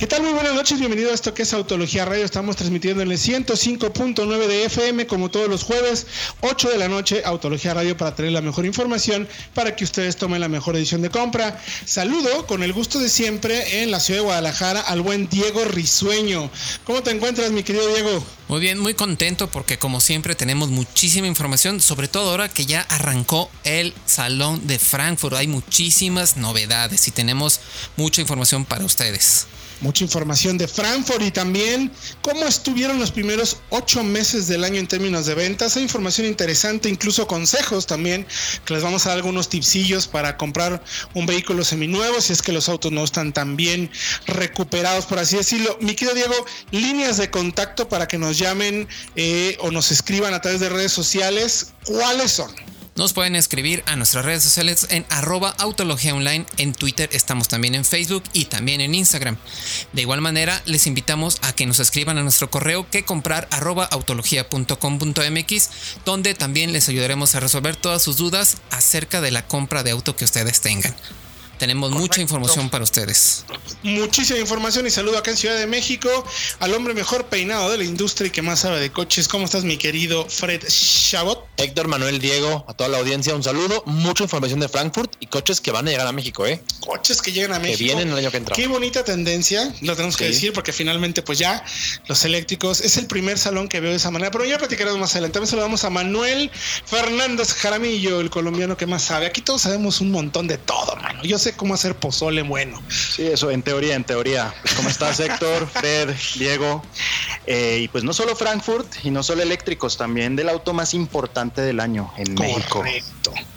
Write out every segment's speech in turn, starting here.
¿Qué tal? Muy buenas noches, bienvenido a esto que es Autología Radio. Estamos transmitiendo en el 105.9 de FM, como todos los jueves, 8 de la noche, Autología Radio para tener la mejor información para que ustedes tomen la mejor edición de compra. Saludo con el gusto de siempre en la ciudad de Guadalajara al buen Diego Risueño. ¿Cómo te encuentras, mi querido Diego? Muy bien, muy contento porque como siempre tenemos muchísima información, sobre todo ahora que ya arrancó el Salón de Frankfurt. Hay muchísimas novedades y tenemos mucha información para ustedes mucha información de Frankfurt y también cómo estuvieron los primeros ocho meses del año en términos de ventas. Hay información interesante, incluso consejos también, que les vamos a dar algunos tipsillos para comprar un vehículo seminuevo si es que los autos no están tan bien recuperados, por así decirlo. Mi querido Diego, líneas de contacto para que nos llamen eh, o nos escriban a través de redes sociales, ¿cuáles son? Nos pueden escribir a nuestras redes sociales en arroba autología online, en Twitter estamos también en Facebook y también en Instagram. De igual manera, les invitamos a que nos escriban a nuestro correo que comprar arroba autología.com.mx, donde también les ayudaremos a resolver todas sus dudas acerca de la compra de auto que ustedes tengan. Tenemos mucha información para ustedes. Muchísima información y saludo acá en Ciudad de México al hombre mejor peinado de la industria y que más sabe de coches. ¿Cómo estás, mi querido Fred Chabot? Héctor Manuel Diego, a toda la audiencia, un saludo. Mucha información de Frankfurt y coches que van a llegar a México, ¿eh? Coches que llegan a México. Que vienen el año que entra. Qué bonita tendencia, lo tenemos que decir, porque finalmente, pues ya los eléctricos es el primer salón que veo de esa manera. Pero ya platicaremos más adelante. También saludamos a Manuel Fernández Jaramillo, el colombiano que más sabe. Aquí todos sabemos un montón de todo, mano. Yo sé cómo hacer pozole bueno. Sí, eso en teoría, en teoría. ¿Cómo estás, Héctor, Fred, Diego? Eh, y pues no solo Frankfurt y no solo eléctricos, también del auto más importante del año en México.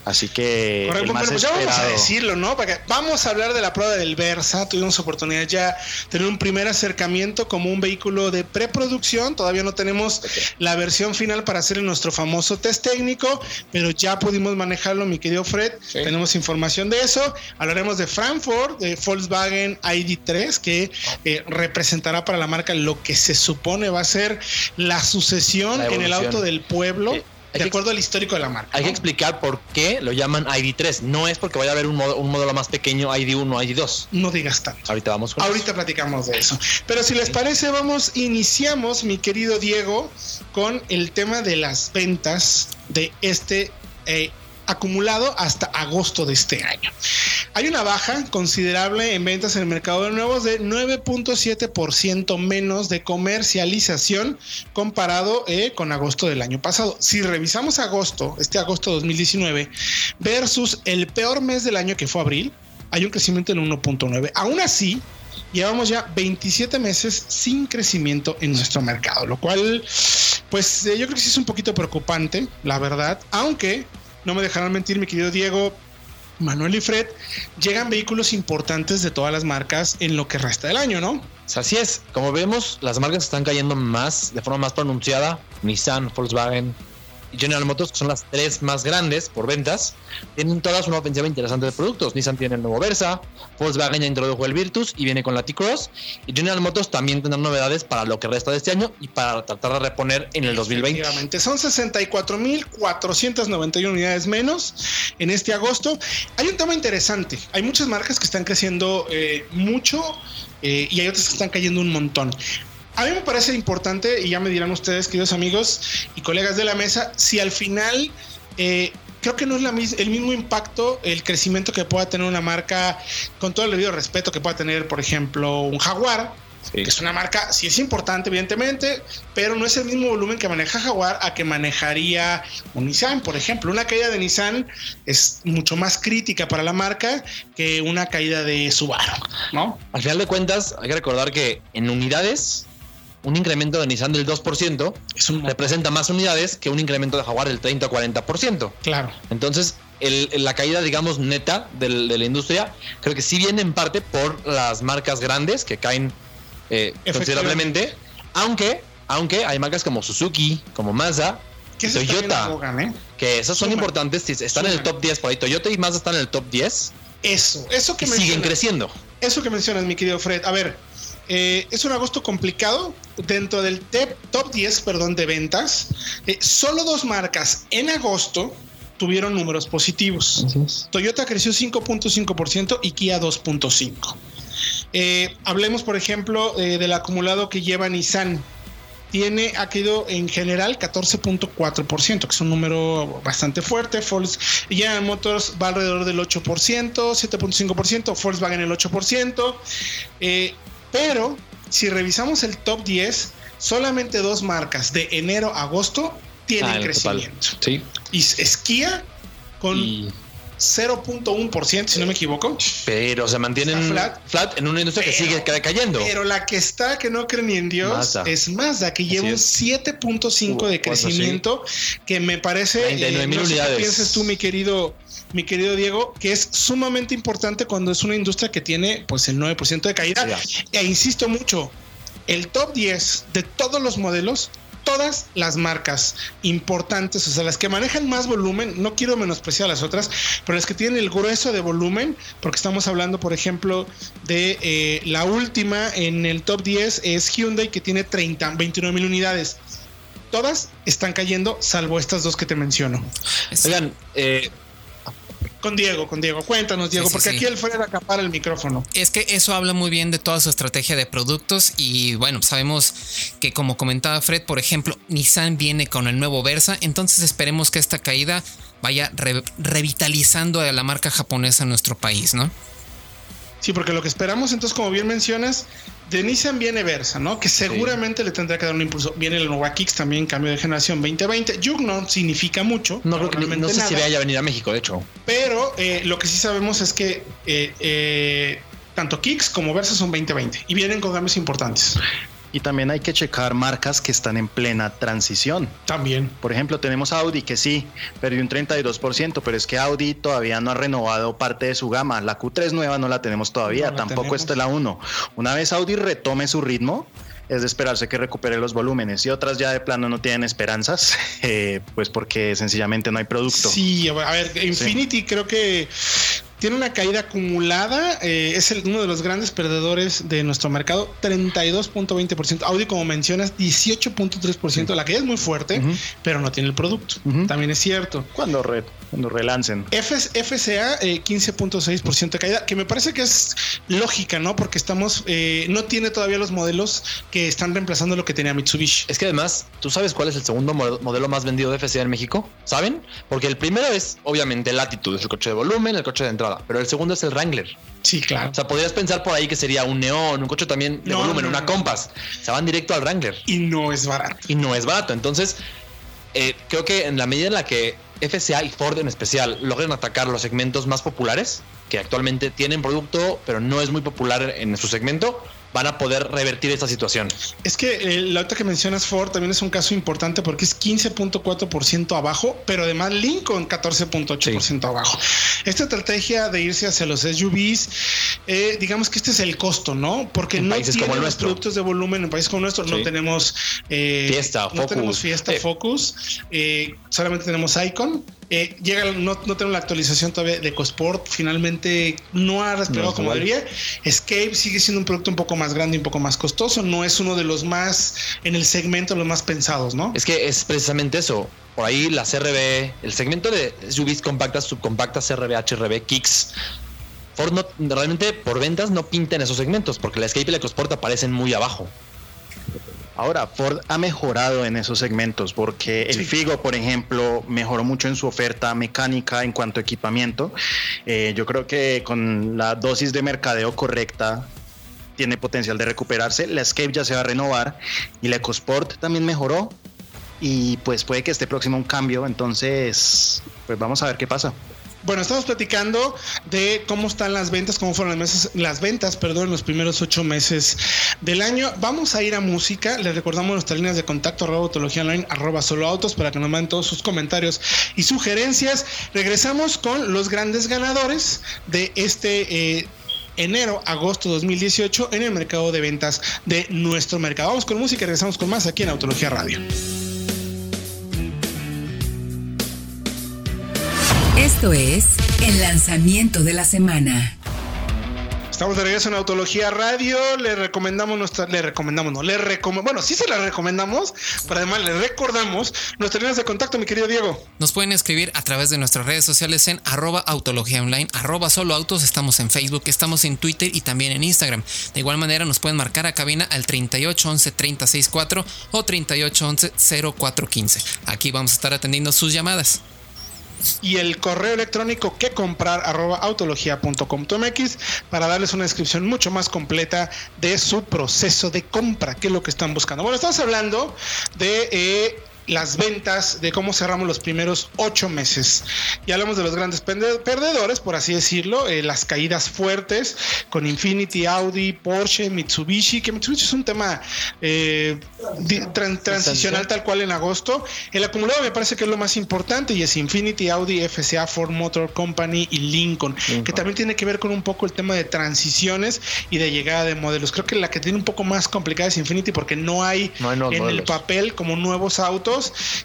Así que Correcto. Más pues vamos a decirlo, ¿no? vamos a hablar de la prueba del Versa. Tuvimos oportunidad ya de tener un primer acercamiento como un vehículo de preproducción. Todavía no tenemos la versión final para hacer nuestro famoso test técnico, pero ya pudimos manejarlo, mi querido Fred. Tenemos información de eso. Hablaremos de Frankfurt, de Volkswagen ID3, que eh, representará para la marca lo que se supone va a ser la sucesión en el auto del pueblo. Eh, de acuerdo al histórico de la marca. Hay que explicar por qué lo llaman ID3. No es porque vaya a haber un, un modelo más pequeño ID1 o ID2. No digas tanto. Ahorita vamos con Ahorita platicamos de eso. Pero si les parece, vamos, iniciamos, mi querido Diego, con el tema de las ventas de este eh, acumulado hasta agosto de este año. Hay una baja considerable en ventas en el mercado de nuevos de 9.7% menos de comercialización comparado eh, con agosto del año pasado. Si revisamos agosto, este agosto 2019, versus el peor mes del año que fue abril, hay un crecimiento en 1.9. Aún así, llevamos ya 27 meses sin crecimiento en nuestro mercado, lo cual, pues eh, yo creo que sí es un poquito preocupante, la verdad, aunque no me dejarán mentir, mi querido Diego, Manuel y Fred, llegan vehículos importantes de todas las marcas en lo que resta del año, ¿no? Así es, como vemos, las marcas están cayendo más, de forma más pronunciada. Nissan, Volkswagen, General Motors, que son las tres más grandes por ventas, tienen todas una ofensiva interesante de productos. Nissan tiene el nuevo Versa, Volkswagen ya introdujo el Virtus y viene con la T-Cross. Y General Motors también tendrá novedades para lo que resta de este año y para tratar de reponer en el 2020. Son 64.491 unidades menos en este agosto. Hay un tema interesante. Hay muchas marcas que están creciendo eh, mucho eh, y hay otras que están cayendo un montón. A mí me parece importante, y ya me dirán ustedes, queridos amigos y colegas de la mesa, si al final eh, creo que no es la el mismo impacto, el crecimiento que pueda tener una marca, con todo el debido respeto que pueda tener, por ejemplo, un Jaguar, que es una marca, sí es importante, evidentemente, pero no es el mismo volumen que maneja Jaguar a que manejaría un Nissan, por ejemplo. Una caída de Nissan es mucho más crítica para la marca que una caída de Subaru, ¿no? Al final de cuentas, hay que recordar que en unidades un incremento de Nissan del 2% representa más unidades que un incremento de Jaguar del 30 o 40%. Claro. Entonces, la caída, digamos, neta de la industria, creo que sí viene en parte por las marcas grandes que caen eh, considerablemente, aunque, aunque hay marcas como Suzuki, como Mazda, Toyota, ¿eh? que esas son importantes, están en el top 10 por ahí. Toyota y Mazda están en el top 10. Eso, eso que siguen creciendo. Eso que mencionas, mi querido Fred. A ver, eh, es un agosto complicado. Dentro del top 10, perdón, de ventas, eh, solo dos marcas en agosto tuvieron números positivos. Toyota creció 5.5% y Kia 2.5%. Eh, hablemos, por ejemplo, del acumulado que lleva Nissan tiene, ha caído en general 14.4%, que es un número bastante fuerte. General Motors va alrededor del 8%, 7.5%, Volkswagen el 8%. Eh, pero si revisamos el top 10, solamente dos marcas de enero a agosto tienen ah, crecimiento. Sí. Y Kia con 0.1%, si no me equivoco. Pero se mantienen flat, en una industria que sigue cayendo. Pero la que está, que no cree ni en Dios, es Mazda, que lleva un 7.5 de crecimiento, que me parece. Eh, no unidades. piensas tú, mi querido mi querido Diego, que es sumamente importante cuando es una industria que tiene pues el 9% de caída. E insisto mucho, el top 10 de todos los modelos todas las marcas importantes, o sea, las que manejan más volumen, no quiero menospreciar las otras, pero las que tienen el grueso de volumen, porque estamos hablando, por ejemplo, de eh, la última en el top 10 es Hyundai, que tiene 30, 29 mil unidades. Todas están cayendo, salvo estas dos que te menciono. Oigan, eh, con Diego, con Diego. Cuéntanos, Diego, porque aquí el Fred acapara el micrófono. Es que eso habla muy bien de toda su estrategia de productos y bueno, sabemos que como comentaba Fred, por ejemplo, Nissan viene con el nuevo Versa, entonces esperemos que esta caída vaya revitalizando a la marca japonesa en nuestro país, ¿no? Sí, porque lo que esperamos, entonces, como bien mencionas, de Nissan viene Versa, ¿no? Que seguramente le tendrá que dar un impulso. Viene el Nova Kicks también, cambio de generación 2020. Yug no significa mucho. No, no sé si vaya a venir a México, de hecho. Pero eh, lo que sí sabemos es que eh, eh, tanto Kicks como Versa son 2020 y vienen con cambios importantes. Y también hay que checar marcas que están en plena transición. También. Por ejemplo, tenemos Audi que sí, perdió un 32%, pero es que Audi todavía no ha renovado parte de su gama. La Q3 nueva no la tenemos todavía, tampoco está la 1. Una vez Audi retome su ritmo, es de esperarse que recupere los volúmenes y otras ya de plano no tienen esperanzas, eh, pues porque sencillamente no hay producto. Sí, a ver, Infinity creo que tiene una caída acumulada, eh, es uno de los grandes perdedores de nuestro mercado, 32.20%. Audi, como mencionas, 18.3%. La caída es muy fuerte, pero no tiene el producto. También es cierto. Cuando, re, cuando relancen. FCA, 15.6% eh, de caída, que me parece que es lógica, ¿no? Porque estamos, eh, no tiene todavía los modelos que están reemplazando lo que tenía Mitsubishi. Es que además, ¿tú sabes cuál es el segundo modelo más vendido de FCA en México? ¿Saben? Porque el primero es, obviamente, el Latitude, es el coche de volumen, el coche de entrada pero el segundo es el Wrangler. Sí, claro. O sea, podrías pensar por ahí que sería un Neón, un coche también de volumen, una Compass. Se van directo al Wrangler. Y no es barato. Y no es barato. Entonces, eh, creo que en la medida en la que FCA y Ford en especial logren atacar los segmentos más populares, que actualmente tienen producto, pero no es muy popular en su segmento, van a poder revertir esta situación. Es que eh, la otra que mencionas Ford también es un caso importante porque es 15.4% abajo, pero además Lincoln 14.8% abajo. Esta estrategia de irse hacia los SUVs, eh, digamos que este es el costo, ¿no? Porque no tienen los productos de volumen en países como nuestro, no tenemos eh, Fiesta, no tenemos Fiesta Focus, solamente tenemos Icon eh, llega, no, no tengo la actualización todavía de EcoSport. Finalmente no ha despegado como debería. Escape sigue siendo un producto un poco más grande y un poco más costoso. No es uno de los más en el segmento, los más pensados, ¿no? Es que es precisamente eso. Por ahí la CRB, el segmento de SUVs compactas, subcompactas, CRB, HRB, Kicks. Ford realmente por ventas no pinta en esos segmentos porque la Escape y la EcoSport aparecen muy abajo. Ahora, Ford ha mejorado en esos segmentos porque el Figo, por ejemplo, mejoró mucho en su oferta mecánica en cuanto a equipamiento. Eh, yo creo que con la dosis de mercadeo correcta tiene potencial de recuperarse. La Escape ya se va a renovar y la EcoSport también mejoró y pues puede que esté próximo un cambio. Entonces, pues vamos a ver qué pasa. Bueno, estamos platicando de cómo están las ventas, cómo fueron las, meses, las ventas, perdón, los primeros ocho meses del año. Vamos a ir a música. Les recordamos nuestras líneas de contacto, arroba online, arroba solo autos, para que nos manden todos sus comentarios y sugerencias. Regresamos con los grandes ganadores de este eh, enero, agosto 2018 en el mercado de ventas de nuestro mercado. Vamos con música y regresamos con más aquí en Autología Radio. Esto es el lanzamiento de la semana. Estamos de regreso en Autología Radio. Le recomendamos nuestra, le recomendamos, no, le recomendamos, bueno, sí se la recomendamos, pero además le recordamos nuestras líneas de contacto, mi querido Diego. Nos pueden escribir a través de nuestras redes sociales en arroba autología online, arroba solo autos. Estamos en Facebook, estamos en Twitter y también en Instagram. De igual manera nos pueden marcar a cabina al 3811 364 o 3811 0415. Aquí vamos a estar atendiendo sus llamadas y el correo electrónico que comprar arroba autología.com.mx para darles una descripción mucho más completa de su proceso de compra, qué es lo que están buscando. Bueno, estamos hablando de eh, las ventas, de cómo cerramos los primeros ocho meses. Y hablamos de los grandes perdedores, por así decirlo, eh, las caídas fuertes con Infinity, Audi, Porsche, Mitsubishi, que Mitsubishi es un tema eh, transicional tal cual en agosto. El acumulado me parece que es lo más importante y es Infinity, Audi, FCA, Ford Motor Company y Lincoln, que también tiene que ver con un poco el tema de transiciones y de llegada de modelos. Creo que la que tiene un poco más complicada es Infinity porque no hay, en el papel como nuevos autos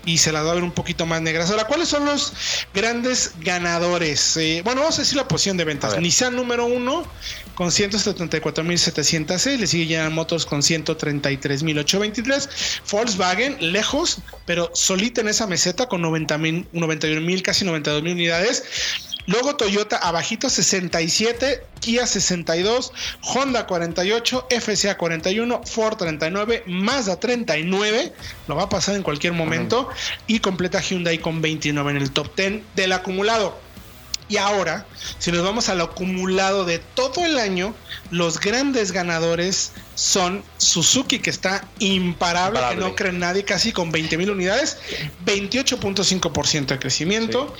y se las va a ver un poquito más negras. Ahora, ¿cuáles son los grandes ganadores? Eh, bueno, vamos a decir la posición de ventas. Nissan número uno con 174.706, le sigue General Motors con 133.823, Volkswagen lejos, pero solita en esa meseta con 91.000, casi 92.000 unidades. Luego Toyota abajito 67, Kia 62, Honda 48, FCA 41, Ford 39, Mazda 39, lo va a pasar en cualquier momento, y completa Hyundai con 29 en el top 10 del acumulado. Y ahora, si nos vamos al acumulado de todo el año, los grandes ganadores son Suzuki, que está imparable, que no cree nadie, casi con 20 mil unidades, 28.5% de crecimiento.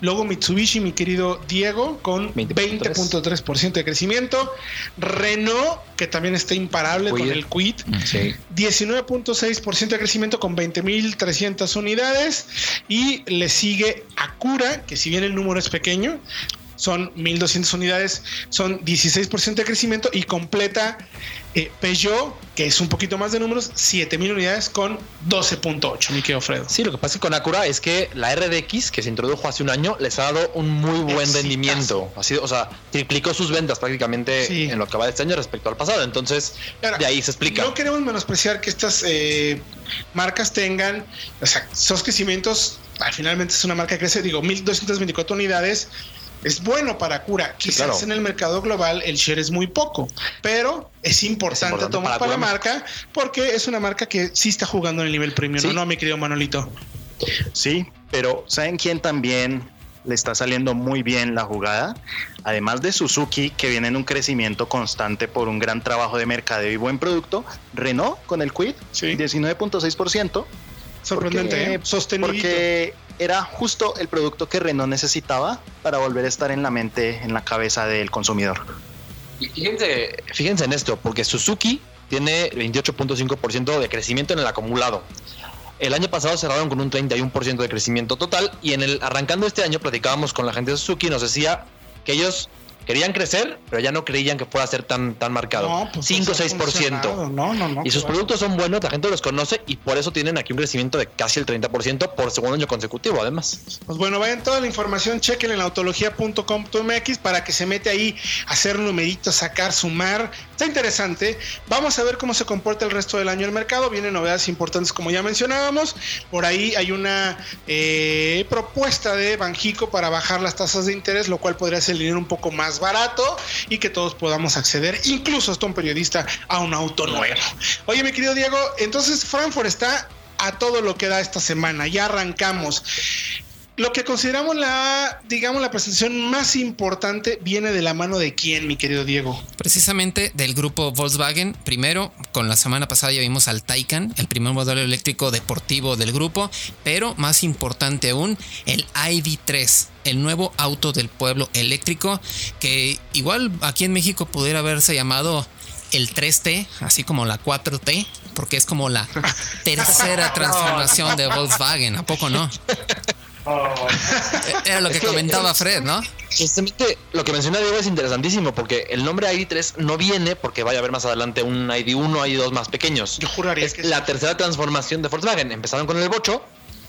Luego Mitsubishi, mi querido Diego, con 20.3% de crecimiento. Renault, que también está imparable con el Quid. 19.6% de crecimiento con 20.300 unidades. Y le sigue Acura, que si bien el número es pequeño, son 1.200 unidades, son 16% de crecimiento y completa eh, Peugeot, que es un poquito más de números, 7.000 unidades con 12.8, mi querido Fredo. Sí, lo que pasa con Acura es que la RDX, que se introdujo hace un año, les ha dado un muy buen rendimiento. Ha sido, o sea, triplicó sus ventas prácticamente en lo que va de este año respecto al pasado. Entonces, de ahí se explica. No queremos menospreciar que estas eh, marcas tengan, o sea, esos crecimientos, finalmente es una marca que crece, digo, 1.224 unidades es bueno para cura. Quizás en el mercado global el share es muy poco, pero es importante, tomar para, la marca porque es una marca que sí está jugando en el nivel premium, ¿no, mi querido Manolito? Sí, pero ¿saben quién también le está saliendo muy bien la jugada? Además de Suzuki, que viene en un crecimiento constante por un gran trabajo de mercadeo y buen producto, Renault con el Quid, 19.6%. Sorprendente, ¿eh? sostenible. Porque era justo el producto que Renault necesitaba para volver a estar en la mente, en la cabeza del consumidor. Y fíjense, fíjense en esto, porque Suzuki tiene 28.5% de crecimiento en el acumulado. El año pasado cerraron con un 31% de crecimiento total y en el arrancando este año platicábamos con la gente de Suzuki nos decía que ellos querían crecer, pero ya no creían que fuera a ser tan, tan marcado. 5 o 6%. No, no, no. Y sus productos son buenos, la gente los conoce y por eso tienen aquí un crecimiento de casi el 30% por segundo año consecutivo, además. Pues bueno, vayan toda la información, chequen en autología.com.mx para que se mete ahí a hacer numeritos, sacar, sumar. Está interesante. Vamos a ver cómo se comporta el resto del año el mercado. Vienen novedades importantes, como ya mencionábamos. Por ahí hay una eh, propuesta de Banjico para bajar las tasas de interés, lo cual podría hacer el dinero un poco más barato y que todos podamos acceder, incluso hasta un periodista, a un auto nuevo. Oye, mi querido Diego, entonces Frankfurt está a todo lo que da esta semana. Ya arrancamos. Lo que consideramos la, digamos, la presentación más importante viene de la mano de quién, mi querido Diego. Precisamente del grupo Volkswagen. Primero, con la semana pasada ya vimos al Taycan, el primer modelo eléctrico deportivo del grupo, pero más importante aún, el ID3, el nuevo auto del pueblo eléctrico, que igual aquí en México pudiera haberse llamado el 3T, así como la 4T, porque es como la tercera transformación de Volkswagen, ¿a poco no? Era lo que, comentaba Fred, ¿no? Justamente lo que menciona Diego es interesantísimo porque el nombre ID3 no viene porque vaya a haber más adelante un ID1, ID2 más pequeños. Yo juraría es que la tercera transformación de Volkswagen. Empezaron con el Bocho,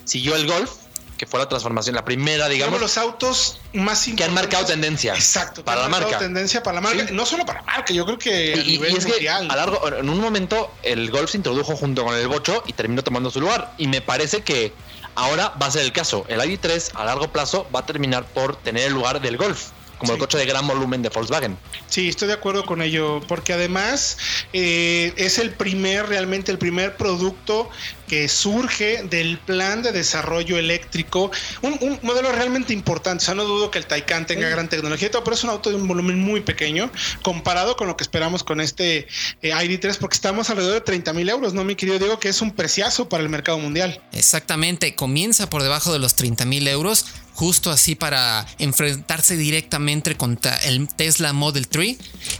siguió el Golf que fue la transformación, la primera, digamos, Digamos los autos más que han marcado importantes. tendencia. Exacto, Para que la marca. tendencia para la marca. Sí. No solo para la marca, yo creo que a Y, y- nivel y es que mundial. a largo, en un momento el golf se introdujo junto con el bocho y terminó tomando su lugar. Y me parece que ahora va a ser el caso. El ID3 a largo plazo va a terminar por tener el lugar del golf, como el coche de gran volumen de Volkswagen. Sí, estoy de acuerdo con ello, porque además eh, es el primer, realmente el primer producto que surge del plan de desarrollo eléctrico, un, un modelo realmente importante. O sea, no dudo que el Taycan tenga gran tecnología, y todo, pero es un auto de un volumen muy pequeño comparado con lo que esperamos con este eh, ID3, porque estamos alrededor de 30 mil euros, ¿no, mi querido Diego? Que es un preciazo para el mercado mundial. Exactamente, comienza por debajo de los 30 mil euros, justo así para enfrentarse directamente contra el Tesla Model 3.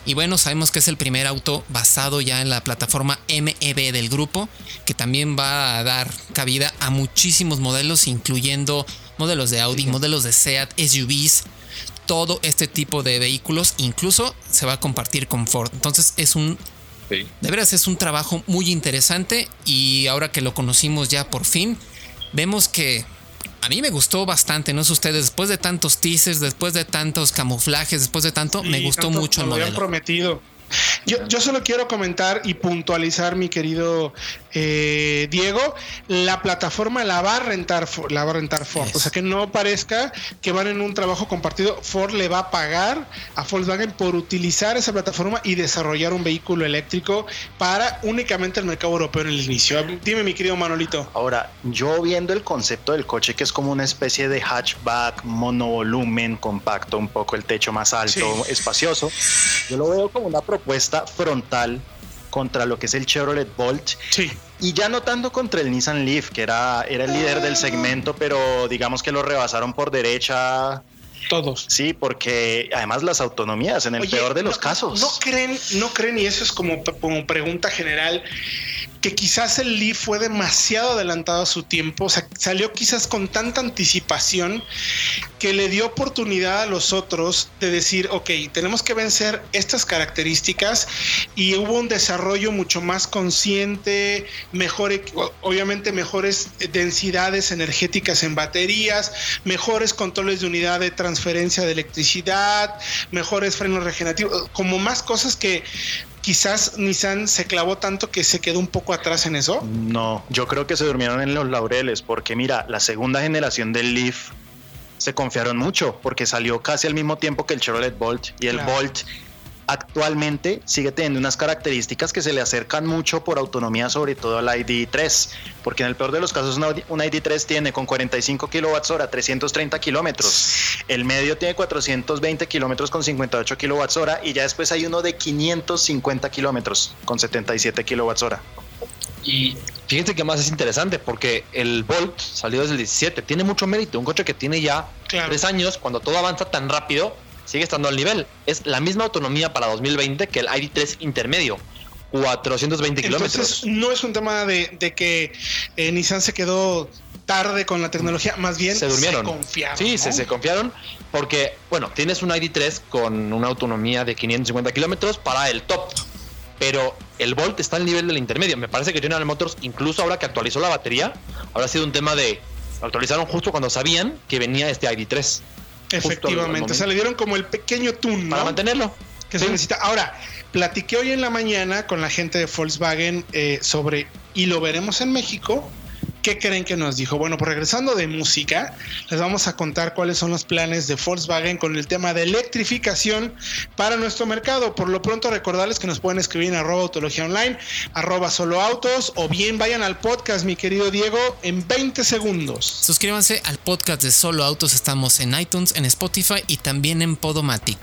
Y bueno, sabemos que es el primer auto basado ya en la plataforma MEB del grupo, que también va a dar cabida a muchísimos modelos, incluyendo modelos de Audi, modelos de SEAT, SUVs, todo este tipo de vehículos, incluso se va a compartir con Ford. Entonces es un de veras es un trabajo muy interesante y ahora que lo conocimos ya por fin, vemos que a mí me gustó bastante, no sé ustedes, después de tantos teasers, después de tantos camuflajes, después de tanto, me gustó tanto mucho el modelo. prometido. Yo, yo solo quiero comentar y puntualizar, mi querido eh, Diego, la plataforma la va a rentar, la va a rentar Ford. O sea que no parezca que van en un trabajo compartido. Ford le va a pagar a Volkswagen por utilizar esa plataforma y desarrollar un vehículo eléctrico para únicamente el mercado europeo en el inicio. Dime, mi querido Manolito. Ahora, yo viendo el concepto del coche, que es como una especie de hatchback, monovolumen, compacto, un poco el techo más alto, Sí. espacioso, yo lo veo como una propuesta frontal contra lo que es el Chevrolet Bolt Sí. y ya no tanto contra el Nissan Leaf, que era, era el líder del segmento, pero digamos que lo rebasaron por derecha, Todos. sí, porque además las autonomías, en el Oye, peor de los no- casos. No creen, no creen, y eso es como, como pregunta general, que quizás el Leaf fue demasiado adelantado a su tiempo, o sea, salió quizás con tanta anticipación que le dio oportunidad a los otros de decir, ok, tenemos que vencer estas características y hubo un desarrollo mucho más consciente, mejor, obviamente mejores densidades energéticas en baterías, mejores controles de unidad de transferencia de electricidad, mejores frenos regenerativos, como más cosas que quizás Nissan se clavó tanto que se quedó un poco atrás en eso. No, yo creo que se durmieron en los laureles, porque mira, la segunda generación del Leaf se confiaron mucho, porque salió casi al mismo tiempo que el Chevrolet Bolt, y el Claro. Bolt actualmente sigue teniendo unas características que se le acercan mucho por autonomía, sobre todo al ID3, porque en el peor de los casos una ID3 tiene con 45 kilowatts hora 330 kilómetros, el medio tiene 420 kilómetros con 58 kilowatts hora y ya después hay uno de 550 kilómetros con 77 kilowatts hora. Y fíjense que más es interesante porque el Bolt salió desde el 17, tiene mucho mérito, un coche que tiene ya Claro. tres años, cuando todo avanza tan rápido, sigue estando al nivel. Es la misma autonomía para 2020 que el ID3 intermedio, 420 kilómetros. No es un tema de, de que eh, Nissan se quedó tarde con la tecnología, más bien se durmieron. confiaron. Sí, ¿no? se, se confiaron porque, bueno, tienes un ID3 con una autonomía de 550 kilómetros para el top, pero el Volt está al nivel del intermedio. Me parece que General Motors, incluso ahora que actualizó la batería, habrá sido un tema de. lo Actualizaron justo cuando sabían que venía este ID3 Efectivamente, o sea, le dieron como el pequeño tune, ¿no? para mantenerlo. que Sí. se necesita. Ahora, platiqué hoy en la mañana con la gente de Volkswagen eh, sobre, y lo veremos en México. ¿Qué creen que nos dijo? Bueno, pues regresando de música, les vamos a contar cuáles son los planes de Volkswagen con el tema de electrificación para nuestro mercado. Por lo pronto, recordarles que nos pueden escribir en arroba autología online, arroba solo autos, o bien vayan al podcast, mi querido Diego, en 20 segundos. Suscríbanse al podcast de Solo Autos, estamos en iTunes, en Spotify y también en Podomatic.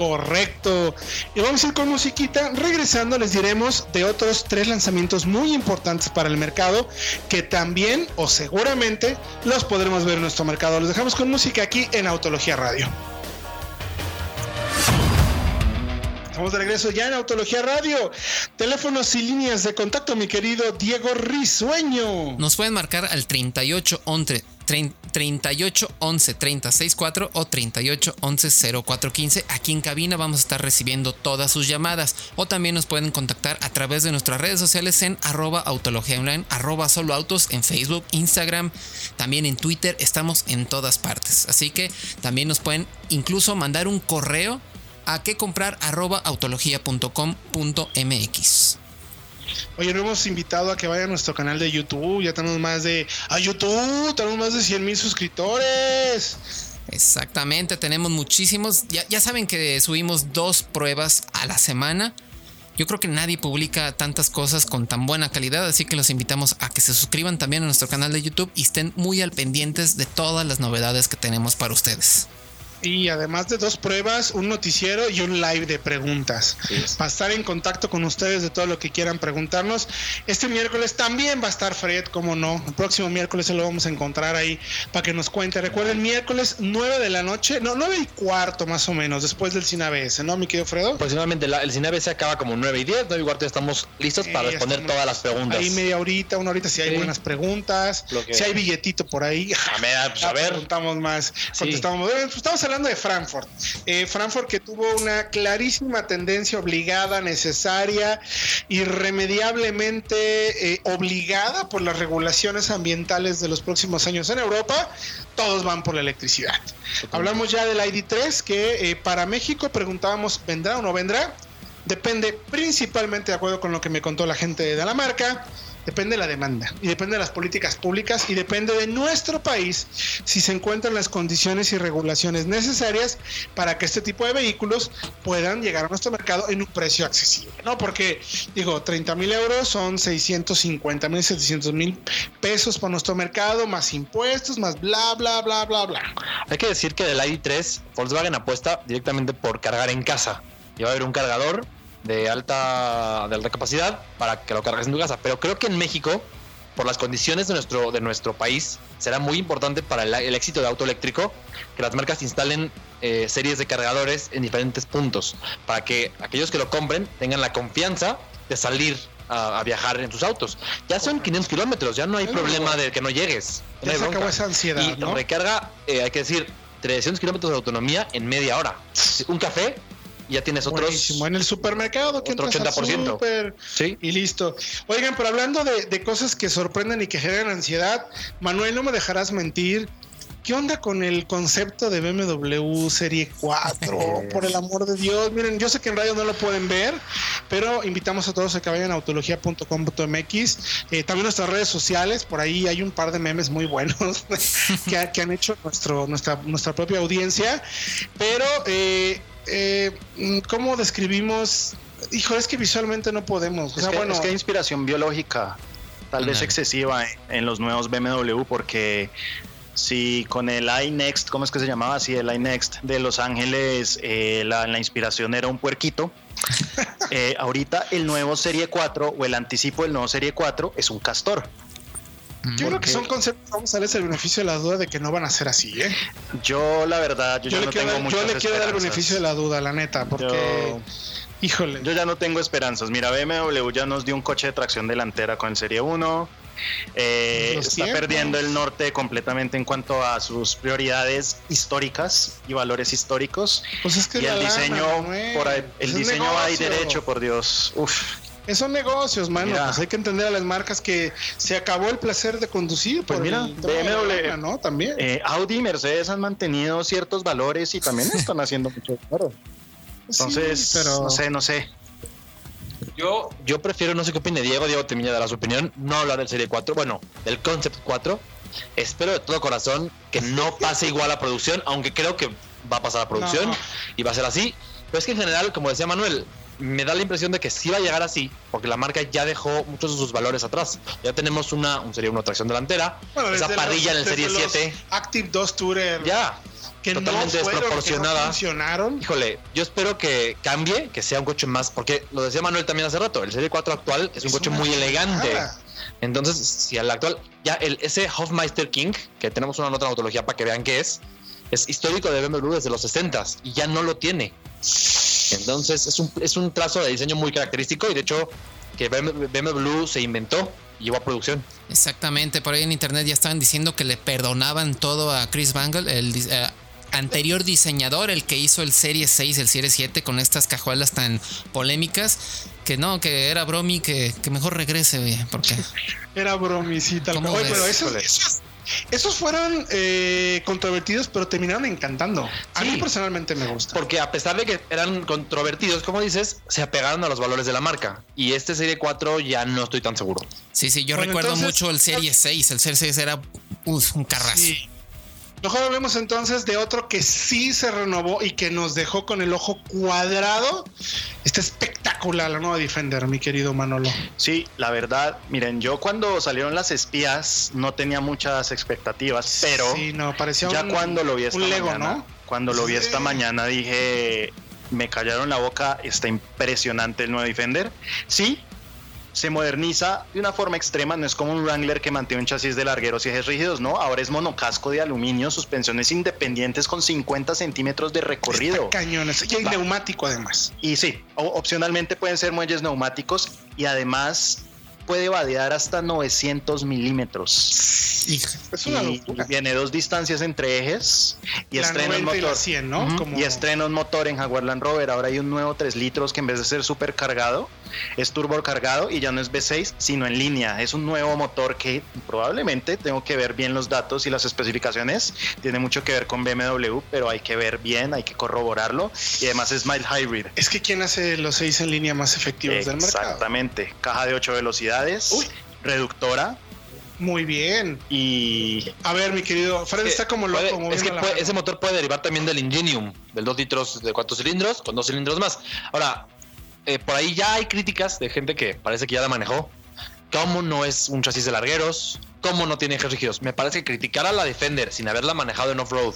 Correcto. Y vamos a ir con musiquita. Regresando les diremos de otros tres lanzamientos muy importantes para el mercado que también o seguramente los podremos ver en nuestro mercado. Los dejamos con música aquí en Autología Radio. Estamos de regreso ya en Autología Radio. Teléfonos y líneas de contacto, mi querido Diego Risueño. Nos pueden marcar al 38 11 38 11 3064 o 38 11 0415. Aquí en cabina vamos a estar recibiendo todas sus llamadas o también nos pueden contactar a través de nuestras redes sociales en arroba autología online, arroba solo autos en Facebook, Instagram, también en Twitter. Estamos en todas partes. Así que también nos pueden incluso mandar un correo a que comprar arroba autología.com.mx. Oye, no hemos invitado a que vayan a nuestro canal de YouTube. Ya tenemos más de. ¡A YouTube! Tenemos más de 100 mil suscriptores. Exactamente, tenemos muchísimos. Ya, ya saben que subimos dos pruebas a la semana. Yo creo que nadie publica tantas cosas con tan buena calidad, así que los invitamos a que se suscriban también a nuestro canal de YouTube y estén muy al pendientes de todas las novedades que tenemos para ustedes. Y además de dos pruebas, un noticiero y un live de preguntas. Para estar en contacto con ustedes de todo lo que quieran preguntarnos. Este miércoles también va a estar Fred, como no. El próximo miércoles se lo vamos a encontrar ahí para que nos cuente. Recuerden, miércoles 9 de la noche, no, 9 y cuarto más o menos, después del Cine ABS, ¿no, mi querido Fredo? Aproximadamente el Cine ABS acaba como 9 y 10, 9 y cuarto estamos listos para responder todas las preguntas. Ahí media horita, una horita si hay buenas preguntas, si hay billetito por ahí. A ver, pues, a ver. Preguntamos más, contestamos. Pues, estamos hablando de Frankfurt. Eh, Frankfurt que tuvo una clarísima tendencia obligada, necesaria, irremediablemente eh, obligada por las regulaciones ambientales de los próximos años en Europa. Todos van por la electricidad. Hablamos ya del ID3 que eh, para México preguntábamos, ¿vendrá o no vendrá? Depende principalmente de acuerdo con lo que me contó la gente de la marca depende de la demanda y depende de las políticas públicas y depende de nuestro país si se encuentran las condiciones y regulaciones necesarias para que este tipo de vehículos puedan llegar a nuestro mercado en un precio accesible, ¿no? Porque digo, 30 mil euros son 650 mil, 700 mil pesos para nuestro mercado, más impuestos, más bla, bla, bla, bla, bla. Hay que decir que del ID3, Volkswagen apuesta directamente por cargar en casa. Y va a haber un cargador de alta, de alta capacidad para que lo cargues en tu casa. Pero creo que en México, por las condiciones de nuestro, de nuestro país, será muy importante para el, éxito de auto eléctrico que las marcas instalen eh, series de cargadores en diferentes puntos para que aquellos que lo compren tengan la confianza de salir a, viajar en sus autos. Ya son 500 kilómetros, ya no hay problema de que no llegues. Ya se acabó esa ansiedad. Y recarga, eh, hay que decir, 300 kilómetros de autonomía en media hora. Un café ya tienes otros. En el supermercado, que otro 80%. sí. Y listo. Oigan, pero hablando de, cosas que sorprenden y que generan ansiedad, Manuel, no me dejarás mentir. ¿Qué onda con el concepto de BMW Serie 4? Por el amor de Dios. Miren, yo sé que en radio no lo pueden ver, pero invitamos a todos a que vayan a autología.com.mx. Eh, también nuestras redes sociales, por ahí hay un par de memes muy buenos que, que, han hecho nuestro, nuestra, nuestra propia audiencia. Pero eh, eh, ¿cómo describimos? Hijo, es que visualmente no podemos. Es, que, bueno, es que hay inspiración biológica, tal vez excesiva en, los nuevos BMW, porque si con el iNext, ¿cómo es que se llamaba? Si el iNext de Los Ángeles, eh, la, inspiración era un puerquito. Eh, ahorita el nuevo Serie 4 o el anticipo del nuevo Serie 4 es un castor. Yo creo que son conceptos, vamos a darles el beneficio de la duda de que no van a ser así, ¿eh? Yo, la verdad, yo, ya no tengo Yo le quiero dar el beneficio de la duda, la neta, porque. híjole. Yo ya no tengo esperanzas. Mira, BMW ya nos dio un coche de tracción delantera con el Serie 1. Eh, está perdiendo el norte completamente en cuanto a sus prioridades históricas y valores históricos. Pues es que y el diseño, por el diseño va ahí derecho, por Dios. Uf son negocios, mano. Pues hay que entender a las marcas que se acabó el placer de conducir. Pues mira, BMW, ¿no? También. Eh, Audi y Mercedes han mantenido ciertos valores y también están haciendo mucho dinero. Entonces, pero... no sé, no sé. Yo, yo prefiero, no sé qué opine Diego, Diego te dar su opinión, no hablar del Serie 4, bueno, del Concept 4. Espero de todo corazón que no pase igual a producción, aunque creo que va a pasar a producción y va a ser así. Pero es que en general, como decía Manuel, me da la impresión de que sí va a llegar así, porque la marca ya dejó muchos de sus valores atrás. Ya tenemos una, un sería una tracción delantera, esa parrilla en el Serie 7. Active 2 Tourer. Ya. Que totalmente desproporcionada. funcionaron. Híjole, yo espero que cambie, que sea un coche más, porque lo decía Manuel también hace rato, el Serie 4 actual es un coche muy elegante. Entonces, si al actual, ya el, ese Hofmeister King, que tenemos una nota en autología para que vean qué es, es histórico de BMW desde los 60 y ya no lo tiene. Entonces es un, es un trazo de diseño muy característico y de hecho que BMW se inventó llevó a producción. Exactamente, por ahí en internet ya estaban diciendo que le perdonaban todo a Chris Bangle, el eh, anterior diseñador, el que hizo el Serie 6, el Serie 7 con estas cajuelas tan polémicas, que no, que era bromi, que, que mejor regrese, porque Era bromicita. ¿Cómo Oye, pero Híjole. esos, esos fueron eh, controvertidos, pero terminaron encantando. A Sí. mí personalmente me gusta. Porque a pesar de que eran controvertidos, como dices, se apegaron a los valores de la marca. Y este Serie 4 ya no estoy tan seguro. sí, sí, yo Bueno, recuerdo entonces- mucho el Serie 6, el Serie 6 era uf, un carrazo. Sí. Mejor hablemos entonces de otro que sí se renovó y que nos dejó con el ojo cuadrado. Está espectacular la nueva Defender, mi querido Manolo. Sí, la verdad, miren, yo cuando salieron las espías no tenía muchas expectativas, pero sí, no, parecía ya un- cuando lo vi esta Lego, mañana, ¿no? cuando lo vi esta mañana dije, me callaron la boca, está impresionante el nuevo Defender. Sí, se moderniza de una forma extrema, no es como un Wrangler que mantiene un chasis de largueros y ejes rígidos, no, ahora es monocasco de aluminio, suspensiones independientes con 50 centímetros de recorrido. Está cañones. Y hay Va. neumático además. Y sí, opcionalmente pueden ser muelles neumáticos y además puede vadear hasta 900 milímetros. Es una Y locura. viene dos distancias entre ejes y La estrena un 90 y la motor. 100, ¿no? Ujú, Como- Y estrena un motor en Jaguar Land Rover. Ahora hay un nuevo 3 litros que en vez de ser super cargado, es turbo cargado y ya no es V6, sino en línea. Es un nuevo motor que probablemente tengo que ver bien los datos y las especificaciones. Tiene mucho que ver con BMW, pero hay que ver bien, hay que corroborarlo. Y además es mild hybrid. Es que quién hace los seis en línea más efectivos del mercado. Exactamente. Caja de 8 velocidades, Uy. reductora Muy bien. y A ver, mi querido Fred está como loco. Puede- es que puede- ese motor puede derivar también del Ingenium, del 2 litros de 4 cilindros, con 2 cilindros más. Ahora, eh, por ahí ya hay críticas de gente que parece que ya la manejó. ¿Cómo no es un chasis de largueros? ¿Cómo no tiene ejes rígidos? Me parece que criticar a la Defender sin haberla manejado en off-road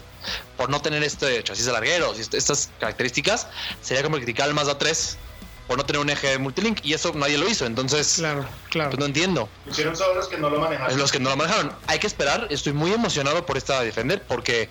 por no tener este chasis de largueros y est- estas características sería como criticar al Mazda 3 por no tener un eje multilink y eso nadie lo hizo. Entonces, Claro, claro. pues no entiendo. Hicieron solo los que no lo manejaron. Los que no la manejaron. Hay que esperar. Estoy muy emocionado por esta Defender porque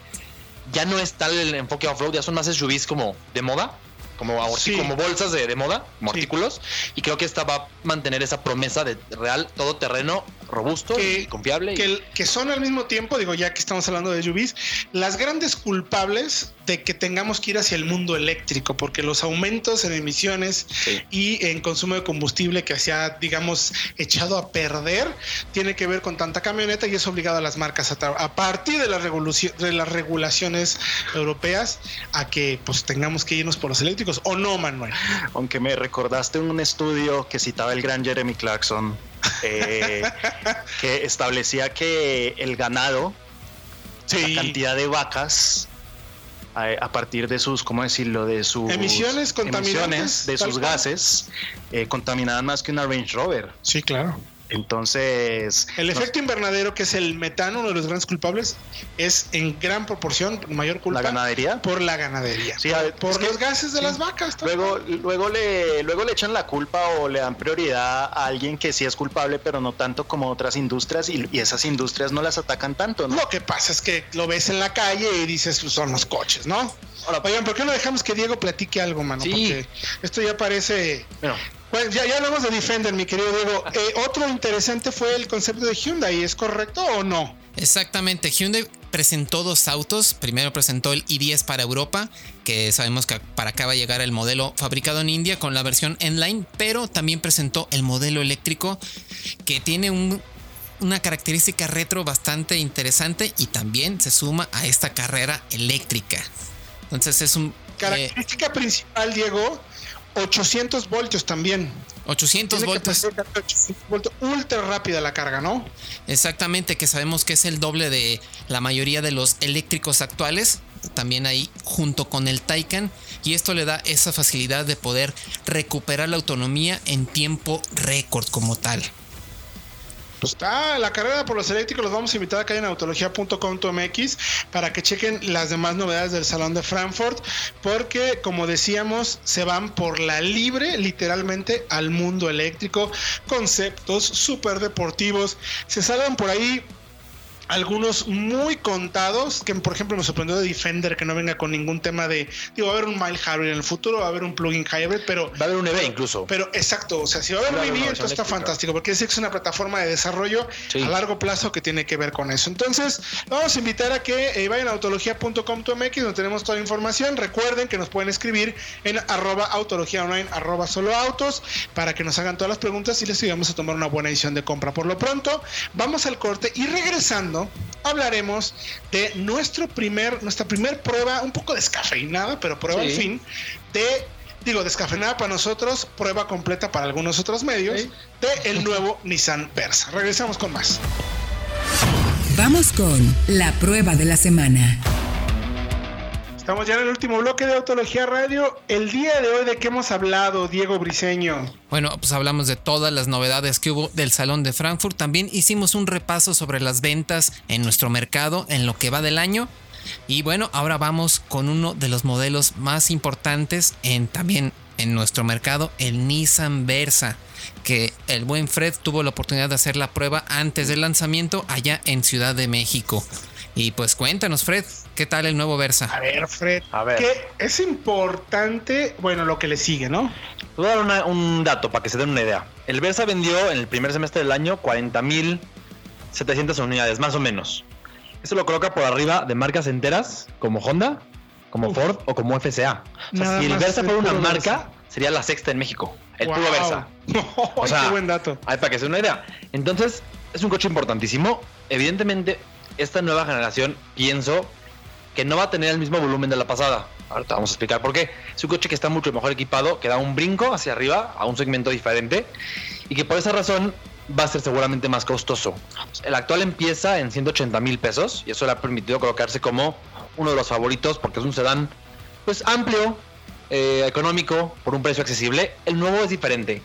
ya no es tal el enfoque off-road, ya son más SUVs como de moda, como, ahor- Sí. como bolsas de, de moda, como Sí. artículos. Y creo que esta va a mantener esa promesa de real todoterreno robusto Que- y confiable. que, son al mismo tiempo, digo, ya que estamos hablando de SUVs, las grandes culpables de que tengamos que ir hacia el mundo eléctrico, porque los aumentos en emisiones Sí. y en consumo de combustible que se ha, digamos, echado a perder, tiene que ver con tanta camioneta y es obligado a las marcas a, a partir de revoluci- de las regulaciones europeas a que pues tengamos que irnos por los eléctricos o no, Manuel. Aunque me recordaste un estudio que citaba el gran Jeremy Clarkson, eh, que establecía que el ganado, la cantidad de vacas, a, a partir de sus, ¿cómo decirlo? De sus Emisiones contaminantes, emisiones, de sus gases, eh, contaminaban más que una Range Rover. Sí, claro. Entonces, El no- efecto invernadero, que es el metano, uno de los grandes culpables, es en gran proporción, mayor culpa, la ganadería. por la ganadería. Sí, a ver, por que- los gases de sí. las vacas. Luego, luego, le, luego le echan la culpa o le dan prioridad a alguien que sí es culpable, pero no tanto como otras industrias, y, y esas industrias no las atacan tanto, ¿no? Lo que pasa es que lo ves en la calle y dices, pues, son los coches, ¿no? Ahora, Oigan, ¿por qué no dejamos que Diego platique algo, mano? Sí. Porque esto ya parece... bueno, Bueno, ya, ya hablamos de Defender, mi querido Diego. Eh, otro interesante fue el concepto de Hyundai, ¿es correcto o no? Exactamente, Hyundai presentó dos autos. Primero presentó el i10 para Europa, que sabemos que para acá va a llegar el modelo fabricado en India con la versión N-Line, pero también presentó el modelo eléctrico que tiene un- una característica retro bastante interesante y también se suma a esta carrera eléctrica. Entonces es un eh, Característica principal, Diego, 800 voltios también. 800 Tiene voltios. capacidad de 800 voltios, ultra rápida la carga, ¿no? Exactamente, que sabemos que es el doble de la mayoría de los eléctricos actuales. También ahí junto con el Taycan. Y esto le da esa facilidad de poder recuperar la autonomía en tiempo récord como tal. Pues está la carrera por los eléctricos. Los vamos a invitar acá en autología.com.mx para que chequen las demás novedades del Salón de Frankfurt. Porque, como decíamos, se van por la libre, literalmente, al mundo eléctrico. Conceptos súper deportivos. Se salgan por ahí algunos muy contados, que por ejemplo me sorprendió de Defender que no venga con ningún tema de, digo, va a haber un mild hybrid en el futuro, va a haber un plugin hybrid, pero... Va a haber un EV incluso. Pero exacto, o sea, si va a haber un EV, esto está fantástico, porque es que es una plataforma de desarrollo a largo plazo que tiene que ver con eso. Entonces, vamos a invitar a que eh, vayan a autología.com.mx donde tenemos toda la información. Recuerden que nos pueden escribir en arroba autología online, arroba solo autos, para que nos hagan todas las preguntas y les ayudamos a tomar una buena decisión de compra. Por lo pronto, vamos al corte y regresando hablaremos de nuestro primer, nuestra primer prueba, un poco descafeinada, pero prueba al fin, de digo, descafeinada para nosotros, prueba completa para algunos otros medios, de el nuevo Nissan Versa. Regresamos con más. Vamos con la prueba de la semana. Estamos ya en el último bloque de Autología Radio. El día de hoy, ¿de qué hemos hablado, Diego Briseño? Bueno, pues hablamos de todas las novedades que hubo del Salón de Frankfurt. También hicimos un repaso sobre las ventas en nuestro mercado en lo que va del año. Y bueno, ahora vamos con uno de los modelos más importantes en también en nuestro mercado, el Nissan Versa, que el buen Fred tuvo la oportunidad de hacer la prueba antes del lanzamiento allá en Ciudad de México. Y pues cuéntanos, Fred, ¿qué tal el nuevo Versa? A ver, Fred, a ver. Que es importante, bueno, lo que le sigue, ¿no? Voy a dar un dato para que se den una idea. El Versa vendió en el primer semestre del año 40.700 unidades, más o menos. Eso lo coloca por arriba de marcas enteras como Honda, como Ford o como FCA. O sea, si el Versa fuera una marca, sería la sexta en México. El puro Versa. o sea, qué buen dato. Hay para que se den una idea. Entonces, es un coche importantísimo. Evidentemente, esta nueva generación pienso que no va a tener el mismo volumen de la pasada. Ahorita vamos a explicar por qué. Es un coche que está mucho mejor equipado, que da un brinco hacia arriba a un segmento diferente y que por esa razón va a ser seguramente más costoso. El actual empieza en 180 mil pesos y eso le ha permitido colocarse como uno de los favoritos porque es un sedán pues amplio, eh, económico, por un precio accesible. El nuevo es diferente.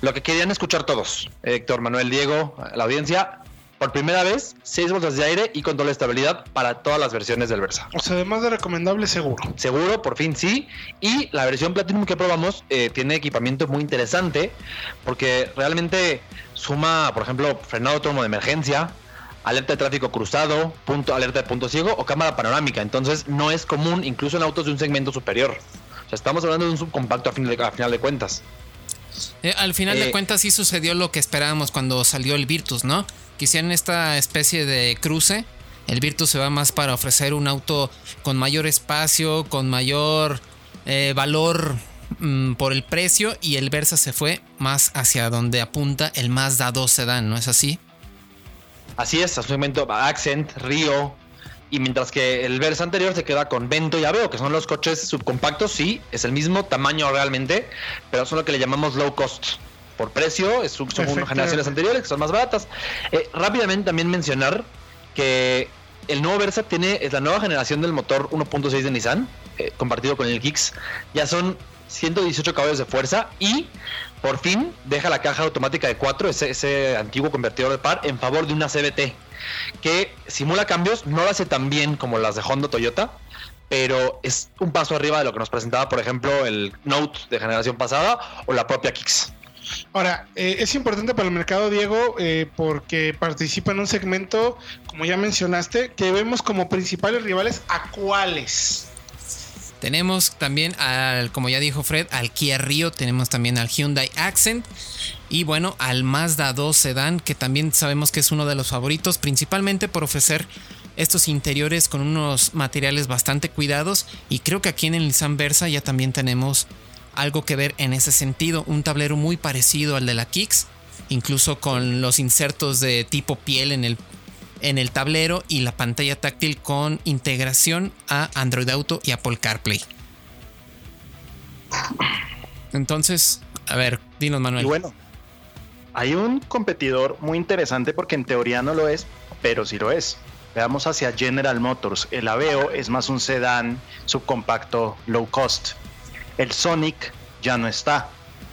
Lo que querían escuchar todos, Héctor, Manuel, Diego, la audiencia, por primera vez, 6 bolsas de aire y control de estabilidad para todas las versiones del Versa. O sea, además de recomendable, seguro. Seguro, por fin sí. Y la versión Platinum que probamos eh, tiene equipamiento muy interesante porque realmente suma, por ejemplo, frenado autónomo de emergencia, alerta de tráfico cruzado, punto, alerta de punto ciego o cámara panorámica. Entonces no es común incluso en autos de un segmento superior. O sea, estamos hablando de un subcompacto a, fin de, a final de cuentas. Eh, al final de eh, cuentas sí sucedió lo que esperábamos cuando salió el Virtus, ¿no? Quisieran esta especie de cruce. El Virtus se va más para ofrecer un auto con mayor espacio, con mayor eh, valor mm, por el precio y el Versa se fue más hacia donde apunta el Mazda 2 Sedan, ¿no es así? Así es, a su momento Accent, Río, y mientras que el Versa anterior se queda con Vento y Aveo, que son los coches subcompactos, sí, es el mismo tamaño realmente, pero son lo que le llamamos low cost. Por precio, son generaciones anteriores que son más baratas. Eh, rápidamente también mencionar que el nuevo Versa tiene, es la nueva generación del motor 1.6 de Nissan, eh, compartido con el Kicks. Ya son 118 caballos de fuerza y por fin deja la caja automática de 4, ese, ese antiguo convertidor de par, en favor de una CBT que simula cambios, no lo hace tan bien como las de Honda Toyota, pero es un paso arriba de lo que nos presentaba, por ejemplo, el Note de generación pasada o la propia Kicks. Ahora, eh, es importante para el mercado, Diego, eh, porque participa en un segmento, como ya mencionaste, que vemos como principales rivales a cuáles. Tenemos también al, como ya dijo Fred, al Kia Rio, tenemos también al Hyundai Accent y bueno, al Mazda 2 Sedan, que también sabemos que es uno de los favoritos, principalmente por ofrecer estos interiores con unos materiales bastante cuidados y creo que aquí en el Nissan Versa ya también tenemos algo que ver en ese sentido, un tablero muy parecido al de la Kicks, incluso con los insertos de tipo piel en el en el tablero y la pantalla táctil con integración a Android Auto y Apple CarPlay. Entonces, a ver, dinos Manuel. Y bueno, hay un competidor muy interesante porque en teoría no lo es, pero sí lo es. Veamos hacia General Motors. El Aveo es más un sedán subcompacto low cost. El Sonic ya no está.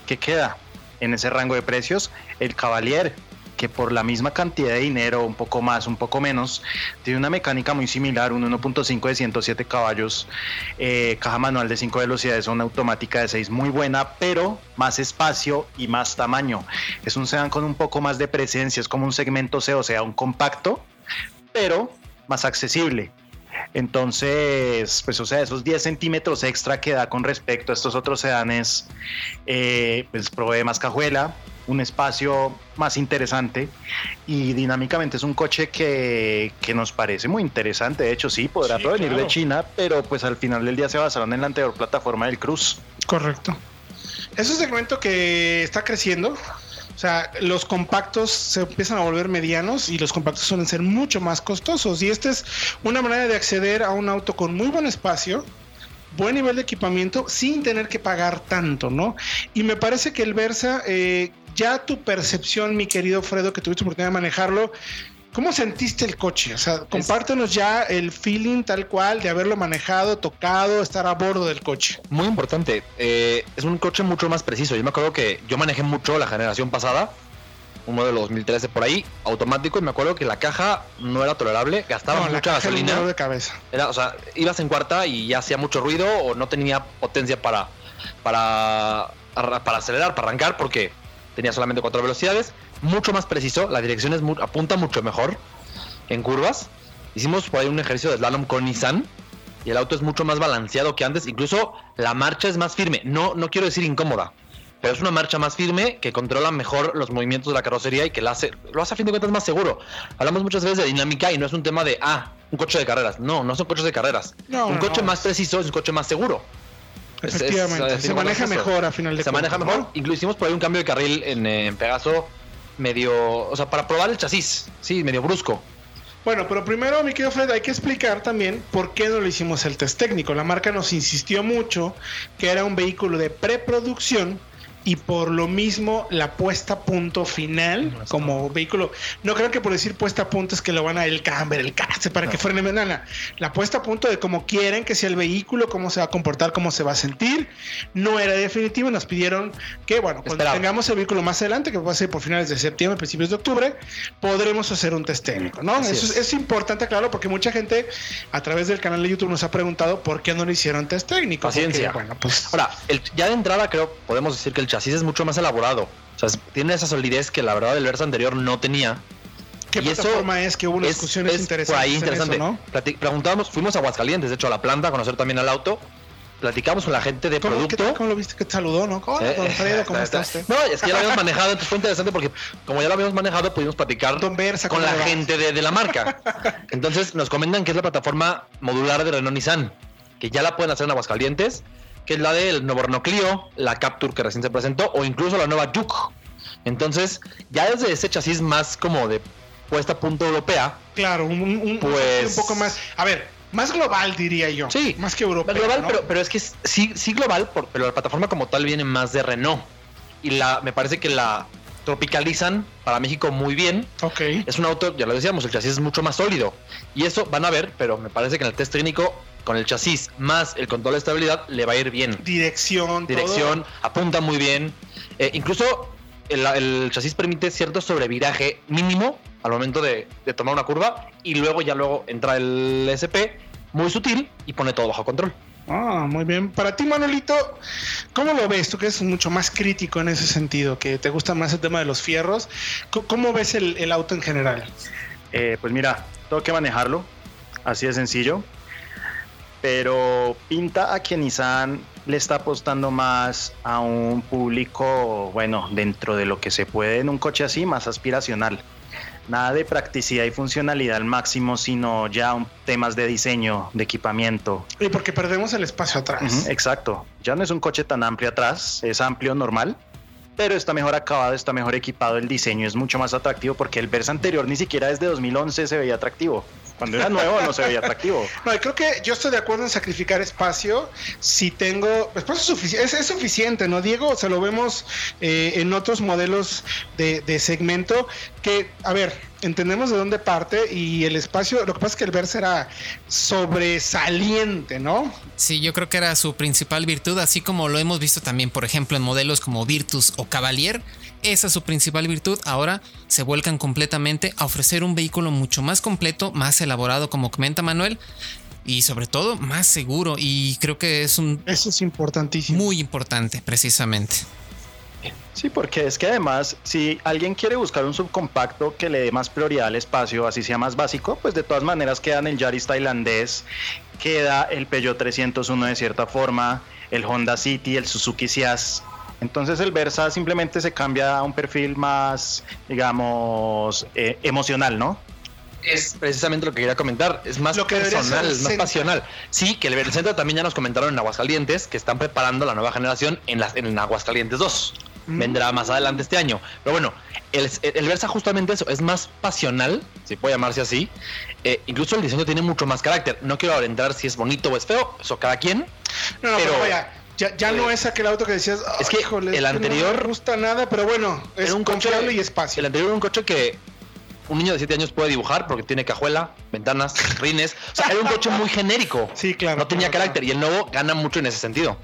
¿Qué queda en ese rango de precios? El Cavalier, que por la misma cantidad de dinero, un poco más, un poco menos, tiene una mecánica muy similar, un 1.5 de 107 caballos, eh, caja manual de 5 velocidades, una automática de 6 muy buena, pero más espacio y más tamaño. Es un sedán con un poco más de presencia, es como un segmento C, o sea, un compacto, pero más accesible. Entonces, pues, o sea, esos 10 centímetros extra que da con respecto a estos otros sedanes, eh, pues provee más cajuela, un espacio más interesante y dinámicamente es un coche que, que nos parece muy interesante. De hecho, sí, podrá Sí, provenir claro. de China, pero pues al final del día se basaron en la anterior plataforma del Cruz. Correcto. Es un segmento que está creciendo. O sea, los compactos se empiezan a volver medianos y los compactos suelen ser mucho más costosos. Y esta es una manera de acceder a un auto con muy buen espacio, buen nivel de equipamiento, sin tener que pagar tanto, ¿no? Y me parece que el Versa, eh, ya tu percepción, mi querido Fredo, que tuviste oportunidad de manejarlo, ¿Cómo sentiste el coche? O sea, compártenos ya el feeling tal cual de haberlo manejado, tocado, estar a bordo del coche. Muy importante. eh, es un coche mucho más preciso. Yo me acuerdo que yo manejé mucho la generación pasada, un modelo 2013 por ahí, automático, y me acuerdo que la caja no era tolerable, gastaba No, la mucha caja era un gasolina. de cabeza. Era, o sea, ibas en cuarta y ya hacía mucho ruido o no tenía potencia para, para, para acelerar, para arrancar, porque tenía solamente cuatro velocidades. Mucho más preciso, la dirección es mu- apunta mucho mejor en curvas. Hicimos por ahí un ejercicio de slalom con Nissan y el auto es mucho más balanceado que antes. Incluso la marcha es más firme. No, no quiero decir incómoda, pero es una marcha más firme que controla mejor los movimientos de la carrocería y que la hace, lo hace a fin de cuentas más seguro. Hablamos muchas veces de dinámica y no es un tema de, ah, un coche de carreras. No, no son coches de carreras. No, un no, coche no. más preciso es un coche más seguro. Es- es- Efectivamente, se maneja mejor a final de Se cuentas, maneja ¿no? mejor. Incluso hicimos por ahí un cambio de carril en, en Pegaso medio, o sea, para probar el chasis. Sí, medio brusco. Bueno, pero primero, mi querido Fred, hay que explicar también por qué no le hicimos el test técnico. La marca nos insistió mucho que era un vehículo de preproducción y por lo mismo la puesta a punto final como vehículo. No creo que por decir puesta a punto es que lo van a el camber, el case para que frene. No, no. La puesta a punto de cómo quieren que sea el vehículo, cómo se va a comportar, cómo se va a sentir, no era definitivo. Nos pidieron que, bueno, cuando tengamos el vehículo más adelante, que va a ser por finales de septiembre, principios de octubre, podremos hacer un test técnico, ¿no? Así Eso es. es. es importante, claro, porque mucha gente a través del canal de YouTube nos ha preguntado por qué no le hicieron test técnico. Paciencia. Porque, bueno, pues Ahora, el- ya de entrada creo podemos decir que el chasis es mucho más elaborado. O sea, es- tiene esa solidez que la verdad el Versa anterior no tenía. ¿qué y eso plataforma es que hubo unas Es, discusiones es interesantes? por ahí interesante. eso, ¿no? Preguntábamos, fuimos a Aguascalientes, de hecho, a la planta a conocer también al auto. Platicamos con la gente de ¿Cómo, producto. tal? ¿Cómo lo viste que te saludó, no? Hola, Eh, ¿cómo está usted? No, es que ya lo habíamos manejado, entonces fue interesante porque como ya lo habíamos manejado, pudimos platicar Versa, con ¿cómo la gente de, de la marca. Entonces nos comentan que es la plataforma modular de Renault Nissan, que ya la pueden hacer en Aguascalientes, que es la del Renault Clio, la Capture que recién se presentó, o incluso la nueva Juke. Entonces, ya desde ese chasis más como de puesta a punto europea, Claro, un, un- un- Pues- un poco más. A ver, más global, diría yo. Sí, Más que europeo. global, ¿no? pero, pero es que es- sí, sí global, por- pero la plataforma como tal viene más de Renault. Y la, me parece que la tropicalizan para México muy bien. Ok. Es un auto, ya lo decíamos, el chasis es mucho más sólido. Y eso van a ver, pero me parece que en el test técnico, con el chasis más el control de estabilidad, le va a ir bien. Dirección. Dirección, todo. apunta muy bien. Eh, incluso el, el chasis permite cierto sobreviraje mínimo al momento de, de tomar una curva. Y luego ya luego entra el SP, muy sutil, y pone todo bajo control. Ah, muy bien. Para ti, Manolito, ¿cómo lo ves? Tú que eres mucho más crítico en ese sentido, que te gusta más el tema de los fierros. ¿Cómo, cómo ves el, el auto en general? Eh, pues mira, tengo que manejarlo, así de sencillo. Pero pinta a que Nissan le está apostando más a un público, bueno, dentro de lo que se puede en un coche así, más aspiracional. Nada de practicidad y funcionalidad al máximo, sino ya temas de diseño, de equipamiento. Y porque perdemos el espacio atrás. Exacto. Ya no es un coche tan amplio atrás, es amplio normal, pero está mejor acabado, está mejor equipado, el diseño es mucho más atractivo porque el Versa anterior ni siquiera desde 2011 se veía atractivo. Cuando era nuevo no se veía atractivo. No, y creo que yo estoy de acuerdo en sacrificar espacio si tengo espacio suficiente. Es, es suficiente, ¿no, Diego? O sea, lo vemos eh, en otros modelos de, de segmento que, a ver, entendemos de dónde parte y el espacio, lo que pasa es que el Versa era sobresaliente, ¿no? Sí, yo creo que era su principal virtud, así como lo hemos visto también, por ejemplo, en modelos como Virtus o Cavalier. Esa es su principal virtud. Ahora se vuelcan completamente a ofrecer un vehículo mucho más completo, más elaborado, como comenta Manuel, y sobre todo más seguro. Y creo que es un Eso es importantísimo. muy importante, precisamente. Sí, porque es que además, si alguien quiere buscar un subcompacto que le dé más prioridad al espacio, así sea más básico, pues de todas maneras quedan el Yaris tailandés, queda el Peugeot 301 de cierta forma, el Honda City, el Suzuki Ciaz. Entonces el Versa simplemente se cambia a un perfil más, digamos, eh, emocional, ¿no? Es precisamente lo que quería comentar. Es más Lo que personal, es más pasional. Sí, que el Vercentro también ya nos comentaron en Aguascalientes que están preparando la nueva generación en, las, en Aguascalientes 2. Mm. Vendrá más adelante este año. Pero bueno, el, el Versa justamente eso, es más pasional, si puede llamarse así. Eh, incluso el diseño tiene mucho más carácter. No quiero entrar si es bonito o es feo, eso cada quien. No, no, pero, Pero- vaya, ya, ya no es aquel auto que decías, Es "Ay, que híjole, el anterior- no me gusta nada, pero bueno, es Era un coche- confiable y espacio. El anterior era un coche que un niño de 7 años puede dibujar porque tiene cajuela, ventanas, rines. O sea, era un coche muy genérico. Sí, claro. No tenía claro, carácter y el nuevo gana mucho en ese sentido.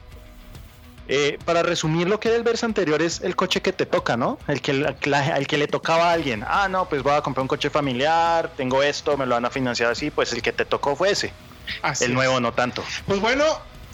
Eh, para resumir lo que del Versa anterior es el coche que te toca, ¿no? El que, el que la- el que le tocaba a alguien. Ah, no, pues voy a comprar un coche familiar, tengo esto, me lo van a financiar así, pues el que te tocó fue ese. Así el es. nuevo no tanto. Pues bueno,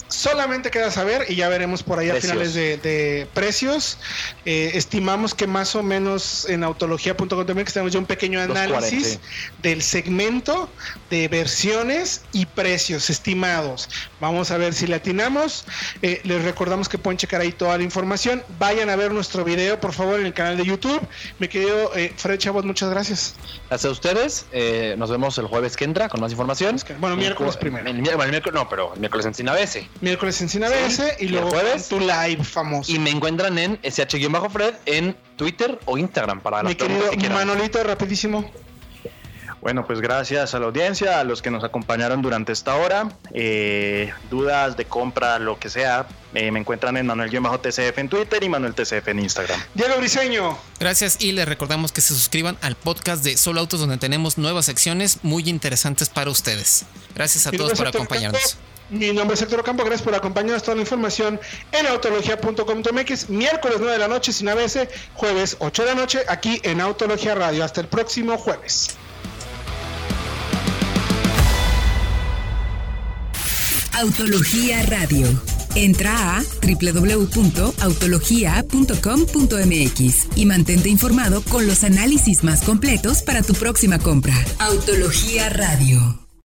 solamente queda saber y ya veremos por ahí a finales de, de precios. Eh, estimamos que más o menos en autología.com.mx tenemos ya un pequeño 240, análisis del segmento de versiones y precios estimados. Vamos a ver si le atinamos. Eh, les recordamos que pueden checar ahí toda la información. Vayan a ver nuestro video, por favor, en el canal de YouTube. Mi querido eh, Fred Chavos, muchas gracias. Gracias a ustedes. eh, nos vemos el jueves que entra con más información. Bueno, miércoles primero. El, el miércoles, no, pero el miércoles en Sinabese. Miércoles en Cine Sí, ABS y luego jueves. tu live famoso. Y me encuentran en SH-Fred en Twitter o Instagram para Mi querido que. Manolito, rapidísimo. Bueno, pues gracias a la audiencia, a los que nos acompañaron durante esta hora. Eh, dudas de compra, lo que sea, eh, me encuentran en Manuel-TCF en Twitter y Manuel TCF en Instagram. Diego Briseño. Gracias y les recordamos que se suscriban al podcast de Solo Autos donde tenemos nuevas secciones muy interesantes para ustedes. Gracias a todos por acompañarnos. Mi nombre es Héctor Ocampo, gracias por acompañarnos. Toda la información en autología.com.mx, miércoles 9 de la noche sin ABS, jueves 8 de la noche aquí en Autología Radio. Hasta el próximo jueves. Autología Radio. Entra a www.autologia.com.mx y mantente informado con los análisis más completos para tu próxima compra. Autología Radio.